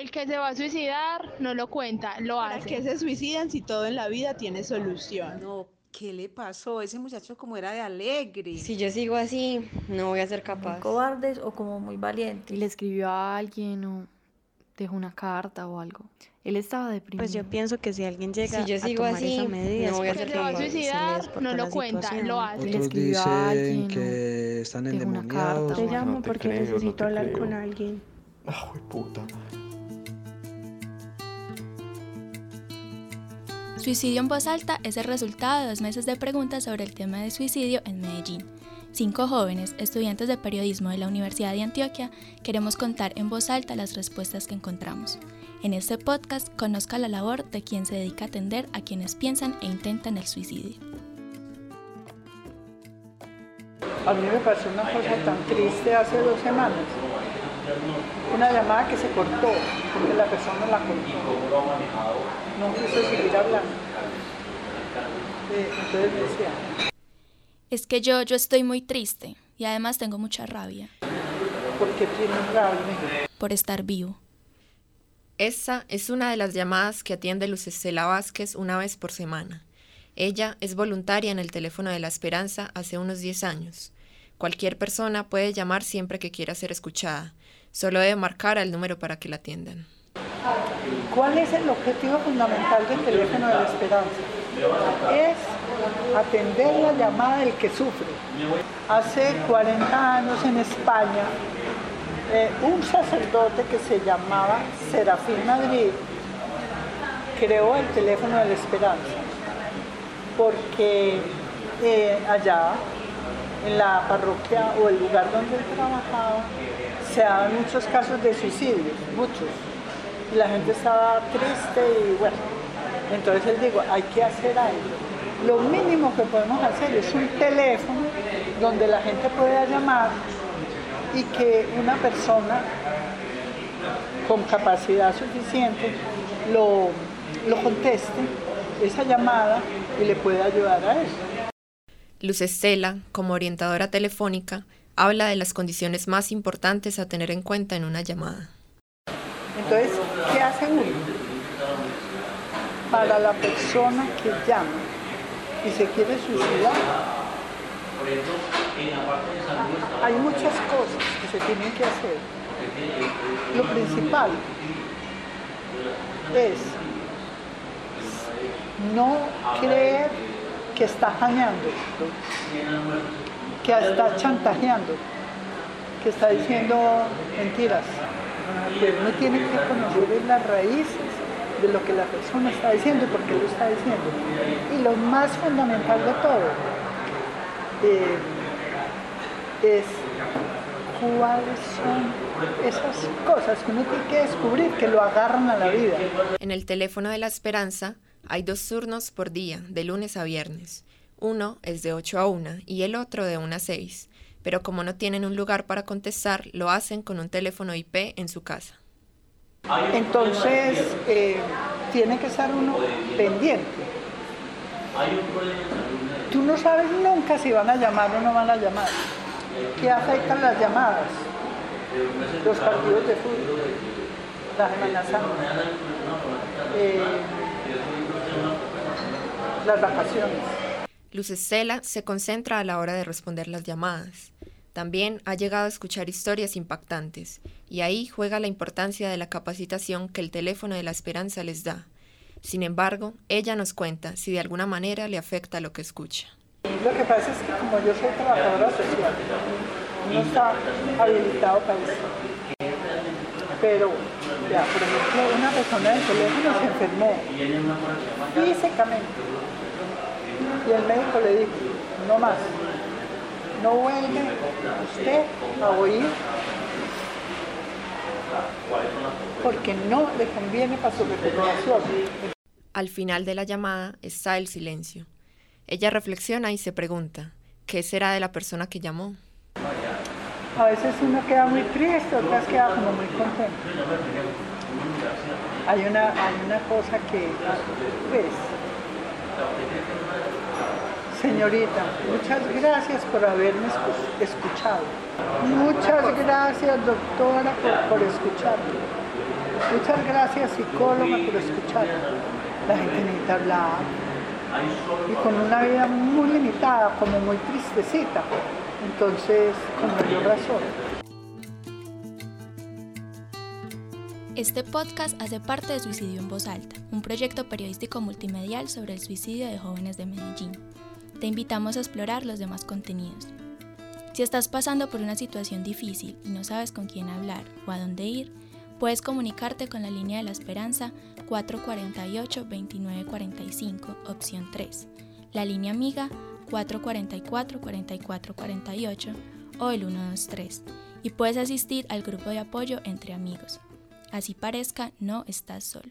El que se va a suicidar no lo cuenta, lo ¿Para hace. qué se suicidan si todo en la vida tiene solución? No, ¿qué le pasó? Ese muchacho como era de alegre. Si yo sigo así, no voy a ser capaz. cobardes o como muy valientes. Y le escribió a alguien o dejó una carta o algo. Él estaba deprimido. Pues yo pienso que si alguien llega Si yo a sigo tomar así, esa medida no voy a es El que ser se va a porque se le suicidar no lo cuenta, lo hace. Le Otros escribió a dicen alguien, que están endemoniados. carta. Te llamo No te porque creo, no necesito te hablar creo. con alguien. Ah, puta. Suicidio en voz alta es el resultado de dos meses de preguntas sobre el tema de suicidio en Medellín. Cinco jóvenes, estudiantes de periodismo de la Universidad de Antioquia, queremos contar en voz alta las respuestas que encontramos. En este podcast conozca la labor de quien se dedica a atender a quienes piensan e intentan el suicidio. A mí me pasó una cosa tan triste hace dos semanas. Una llamada que se cortó, porque la persona la cortó. No quiso seguir hablando. Eh, entonces decía, Es que yo, yo estoy muy triste y además tengo mucha rabia ¿por qué tienes rabia? por estar vivo. Esta es una de las llamadas que atiende Lucecela Vázquez una vez por semana. Ella es voluntaria en el teléfono de la Esperanza hace unos 10 años. Cualquier persona puede llamar siempre que quiera ser escuchada. Solo debe marcar al número para que la atiendan. ¿Cuál es el objetivo fundamental del teléfono de la esperanza? Es atender la llamada del que sufre. Hace 40 años en España, eh, un sacerdote que se llamaba Serafín Madrid creó el teléfono de la esperanza, porque eh, allá, en la parroquia o el lugar donde él trabajaba, se daban muchos casos de suicidio, muchos y la gente estaba triste y bueno. Entonces él dijo, hay que hacer algo. Lo mínimo que podemos hacer es un teléfono donde la gente pueda llamar y que una persona con capacidad suficiente lo, lo conteste esa llamada y le pueda ayudar a eso. Luz Estela, como orientadora telefónica, habla de las condiciones más importantes a tener en cuenta en una llamada. Entonces, ¿qué hace uno? Para la persona que llama y se quiere suicidar, hay muchas cosas que se tienen que hacer. Lo principal es no creer que está jañando, que está chantajeando, que está diciendo mentiras. Pues uno tiene que conocer las raíces de lo que la persona está diciendo y por qué lo está diciendo. Y lo más fundamental de todo eh, es cuáles son esas cosas que uno tiene que descubrir que lo agarran a la vida. En el teléfono de la Esperanza hay dos turnos por día, de lunes a viernes. Uno es de 8 a 1 y el otro de 1 a 6, pero como no tienen un lugar para contestar, lo hacen con un teléfono IP en su casa. Entonces, eh, tiene que estar uno pendiente. Tú no sabes nunca si van a llamar o no van a llamar. ¿Qué afectan las llamadas? Los partidos de fútbol, la Semana Santa, eh, las vacaciones. Luz Estela se concentra a la hora de responder las llamadas. También ha llegado a escuchar historias impactantes, y ahí juega la importancia de la capacitación que el teléfono de la esperanza les da. Sin embargo, ella nos cuenta si de alguna manera le afecta lo que escucha. Lo que pasa es que como yo soy trabajadora social, no está habilitado para eso. Pero, ya, por ejemplo, una persona del teléfono se enfermó físicamente y el médico le dijo, no más, no vuelve usted a oír porque no le conviene para su recuperación. Al final de la llamada está el silencio. Ella reflexiona y se pregunta, ¿qué será de la persona que llamó? A veces uno queda muy triste, otras queda como muy contento. Hay una, hay una cosa que, pues, señorita, muchas gracias por haberme escu- escuchado. Muchas gracias, doctora, por, escucharme. Muchas gracias psicóloga por escuchar. La gente necesita hablar y con una vida muy limitada, como muy tristecita. Entonces, con mayor razón. Este podcast hace parte de Suicidio en Voz Alta, un proyecto periodístico multimedial sobre el suicidio de jóvenes de Medellín. Te invitamos a explorar los demás contenidos. Si estás pasando por una situación difícil y no sabes con quién hablar o a dónde ir, puedes comunicarte con la línea de la esperanza 448-2945, opción 3, la línea amiga 444-4448 o el 123, y puedes asistir al grupo de apoyo entre amigos. Así parezca, no estás solo.